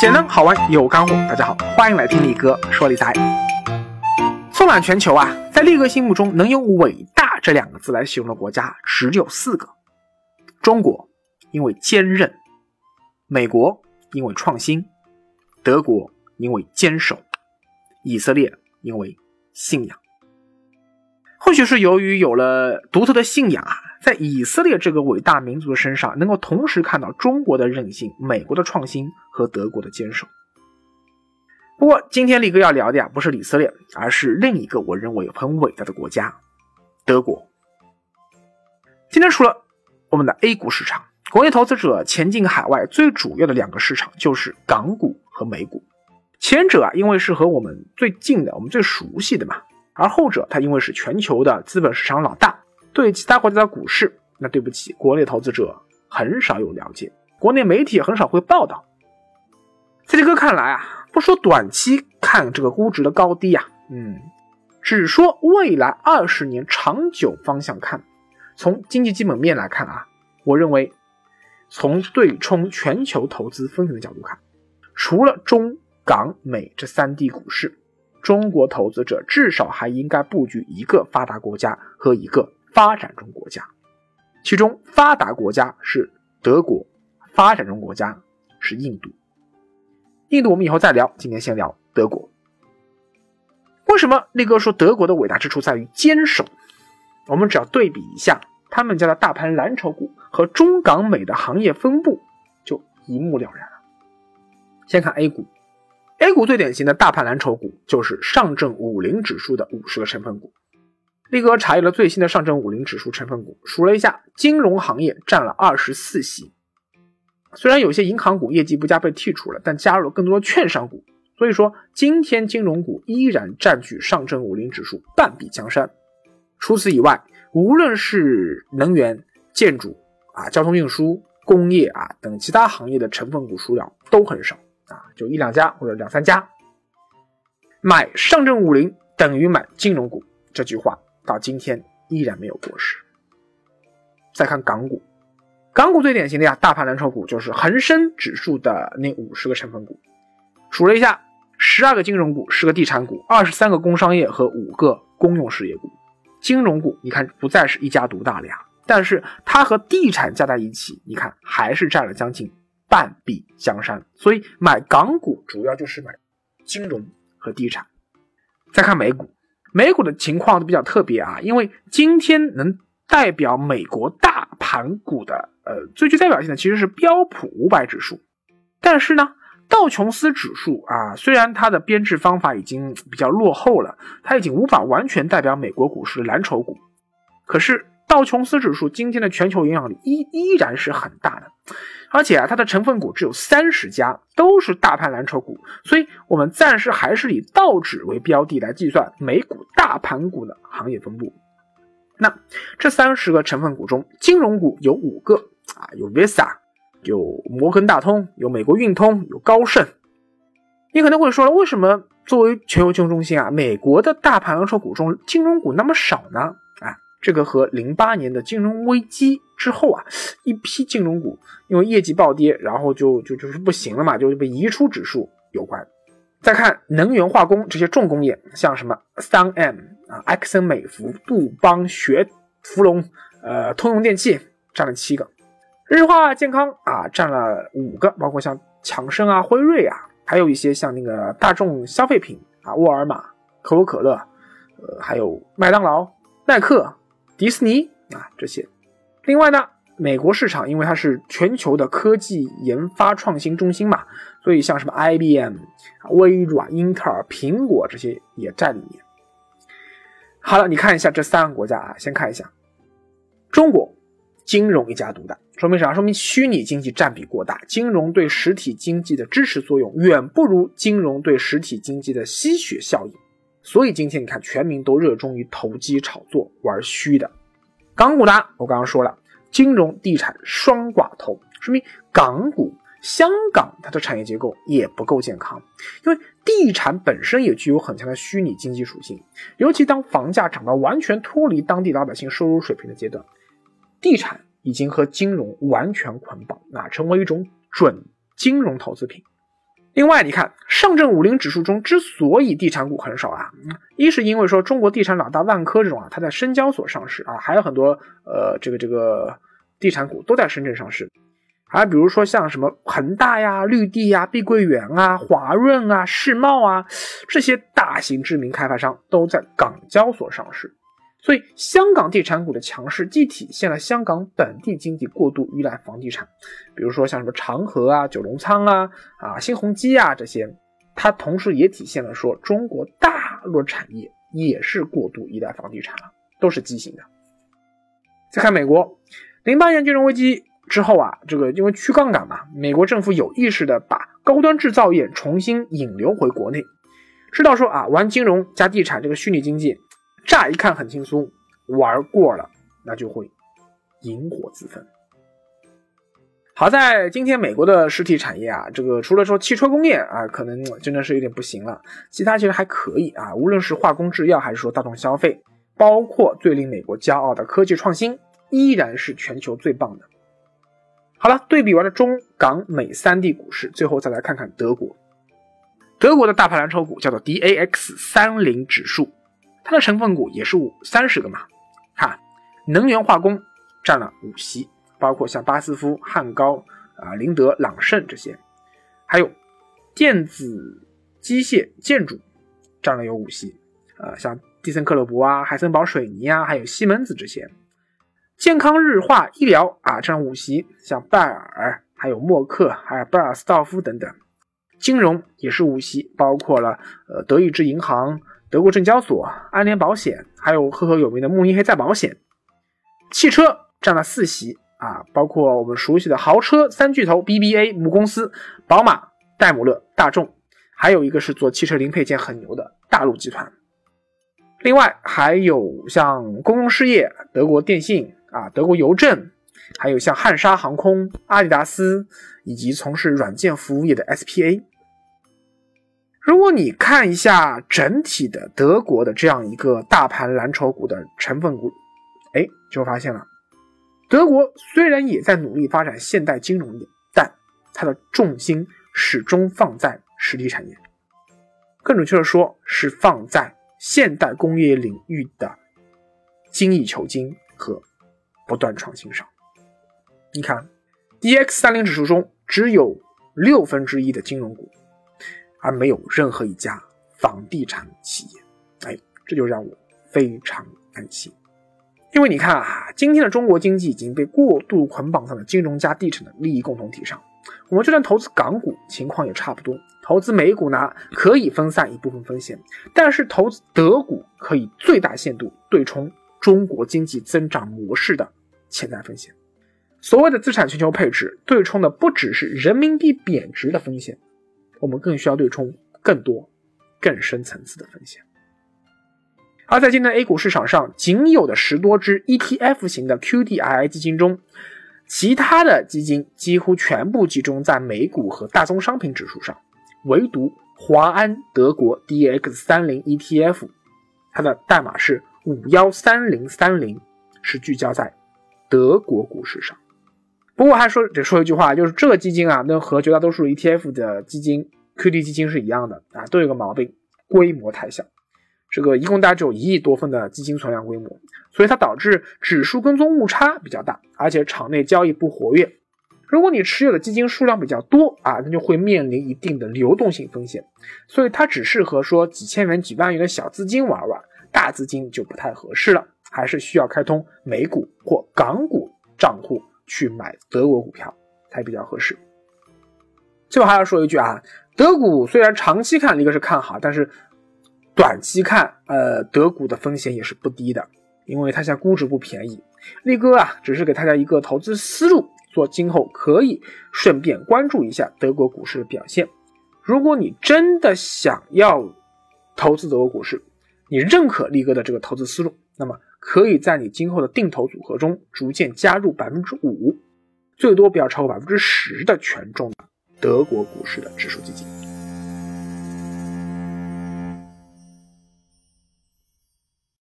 简单好玩有干货，大家好，欢迎来听力哥说理财。纵览全球啊，在力哥心目中能用“伟大”这两个字来形容的国家只有四个：中国因为坚韧，美国因为创新，德国因为坚守，以色列因为信仰。或许是由于有了独特的信仰啊，在以色列这个伟大民族的身上，能够同时看到中国的韧性、美国的创新和德国的坚守。不过，今天力哥要聊的呀，不是以色列，而是另一个我认为很伟大的国家——德国。今天除了我们的 A 股市场，国内投资者前进海外最主要的两个市场就是港股和美股。前者啊，因为是和我们最近的、我们最熟悉的嘛。而后者，它因为是全球的资本市场老大，对其他国家的股市，那对不起，国内投资者很少有了解，国内媒体很少会报道。在这哥看来啊，不说短期看这个估值的高低呀，嗯，只说未来二十年长久方向看，从经济基本面来看啊，我认为，从对冲全球投资风险的角度看，除了中港美这三地股市。中国投资者至少还应该布局一个发达国家和一个发展中国家，其中发达国家是德国，发展中国家是印度。印度我们以后再聊，今天先聊德国。为什么力哥说德国的伟大之处在于坚守？我们只要对比一下他们家的大盘蓝筹股和中港美的行业分布，就一目了然了。先看 A 股。A 股最典型的大盘蓝筹股就是上证五零指数的五十个成分股。力哥查阅了最新的上证五零指数成分股，数了一下，金融行业占了二十四席。虽然有些银行股业绩不佳被剔除了，但加入了更多的券商股，所以说今天金融股依然占据上证五零指数半壁江山。除此以外，无论是能源、建筑啊、交通运输、工业啊等其他行业的成分股数量都很少。啊，就一两家或者两三家，买上证五零等于买金融股，这句话到今天依然没有过时。再看港股，港股最典型的呀，大盘蓝筹股就是恒生指数的那五十个成分股，数了一下，十二个金融股，十个地产股，二十三个工商业和五个公用事业股。金融股你看不再是一家独大了呀，但是它和地产加在一起，你看还是占了将近。半壁江山，所以买港股主要就是买金融和地产。再看美股，美股的情况都比较特别啊，因为今天能代表美国大盘股的，呃，最具代表性的其实是标普五百指数。但是呢，道琼斯指数啊，虽然它的编制方法已经比较落后了，它已经无法完全代表美国股市的蓝筹股，可是。道琼斯指数今天的全球影响力依依然是很大的，而且啊，它的成分股只有三十家，都是大盘蓝筹股，所以我们暂时还是以道指为标的来计算美股大盘股的行业分布。那这三十个成分股中，金融股有五个啊，有 Visa，有摩根大通，有美国运通，有高盛。你可能会说了，为什么作为全球金融中心啊，美国的大盘蓝筹股中金融股那么少呢？这个和零八年的金融危机之后啊，一批金融股因为业绩暴跌，然后就就就是不行了嘛，就被移出指数有关。再看能源化工这些重工业，像什么三 M 啊、埃克森美孚、杜邦、雪佛龙、呃通用电气占了七个，日化健康啊占了五个，包括像强生啊、辉瑞啊，还有一些像那个大众消费品啊，沃尔玛、可口可乐，呃还有麦当劳、耐克。迪士尼啊，这些。另外呢，美国市场因为它是全球的科技研发创新中心嘛，所以像什么 IBM、微软、英特尔、苹果这些也在里面。好了，你看一下这三个国家啊，先看一下中国，金融一家独大，说明啥？说明虚拟经济占比过大，金融对实体经济的支持作用远不如金融对实体经济的吸血效应。所以今天你看，全民都热衷于投机炒作，玩虚的。港股呢，我刚刚说了，金融地产双寡头，说明港股香港它的产业结构也不够健康，因为地产本身也具有很强的虚拟经济属性，尤其当房价涨到完全脱离当地老百姓收入水平的阶段，地产已经和金融完全捆绑，啊，成为一种准金融投资品。另外，你看上证五零指数中之所以地产股很少啊，一是因为说中国地产老大万科这种啊，它在深交所上市啊，还有很多呃这个这个地产股都在深圳上市，还比如说像什么恒大呀、绿地呀、碧桂园啊、华润啊、世茂啊这些大型知名开发商都在港交所上市。所以，香港地产股的强势既体现了香港本地经济过度依赖房地产，比如说像什么长和啊、九龙仓啊、啊新鸿基啊这些，它同时也体现了说中国大陆产业也是过度依赖房地产了，都是畸形的。再看美国，零八年金融危机之后啊，这个因为去杠杆嘛，美国政府有意识的把高端制造业重新引流回国内，知道说啊，玩金融加地产这个虚拟经济。乍一看很轻松，玩过了那就会引火自焚。好在今天美国的实体产业啊，这个除了说汽车工业啊，可能真的是有点不行了，其他其实还可以啊。无论是化工制药，还是说大众消费，包括最令美国骄傲的科技创新，依然是全球最棒的。好了，对比完了中港美三地股市，最后再来看看德国。德国的大盘蓝筹股叫做 DAX 三零指数。它的成分股也是五三十个嘛，看，能源化工占了五席，包括像巴斯夫、汉高啊、林德、朗盛这些，还有电子、机械、建筑占了有五席，呃，像蒂森克勒伯啊、海森堡水泥啊，还有西门子这些，健康日化医疗啊占五席，像拜耳、还有默克、还有贝尔斯道夫等等，金融也是五席，包括了呃德意志银行。德国证交所、安联保险，还有赫赫有名的慕尼黑再保险。汽车占了四席啊，包括我们熟悉的豪车三巨头 BBA 母公司宝马、戴姆勒、大众，还有一个是做汽车零配件很牛的大陆集团。另外还有像公用事业，德国电信啊，德国邮政，还有像汉莎航空、阿迪达斯，以及从事软件服务业的 SPA。如果你看一下整体的德国的这样一个大盘蓝筹股的成分股，哎，就发现了，德国虽然也在努力发展现代金融业，但它的重心始终放在实体产业，更准确的说，是放在现代工业领域的精益求精和不断创新上。你看，D X 三零指数中只有六分之一的金融股。而没有任何一家房地产企业，哎，这就让我非常安心。因为你看啊，今天的中国经济已经被过度捆绑在了金融加地产的利益共同体上。我们就算投资港股，情况也差不多。投资美股呢，可以分散一部分风险，但是投资德股可以最大限度对冲中国经济增长模式的潜在风险。所谓的资产全球配置，对冲的不只是人民币贬值的风险。我们更需要对冲更多、更深层次的风险。而在今天 A 股市场上，仅有的十多只 ETF 型的 QDII 基金中，其他的基金几乎全部集中在美股和大宗商品指数上，唯独华安德国 DX 三零 ETF，它的代码是五幺三零三零，是聚焦在德国股市上。不过还说得说一句话，就是这个基金啊，那和绝大多数 ETF 的基金、QD 基金是一样的啊，都有个毛病，规模太小。这个一共大概只有一亿多份的基金存量规模，所以它导致指数跟踪误差比较大，而且场内交易不活跃。如果你持有的基金数量比较多啊，那就会面临一定的流动性风险。所以它只适合说几千元、几万元的小资金玩玩，大资金就不太合适了，还是需要开通美股或港股账户。去买德国股票才比较合适。最后还要说一句啊，德股虽然长期看一个是看好，但是短期看，呃，德股的风险也是不低的，因为它现在估值不便宜。力哥啊，只是给大家一个投资思路，做今后可以顺便关注一下德国股市的表现。如果你真的想要投资德国股市，你认可力哥的这个投资思路，那么。可以在你今后的定投组合中逐渐加入百分之五，最多不要超过百分之十的权重的德国股市的指数基金。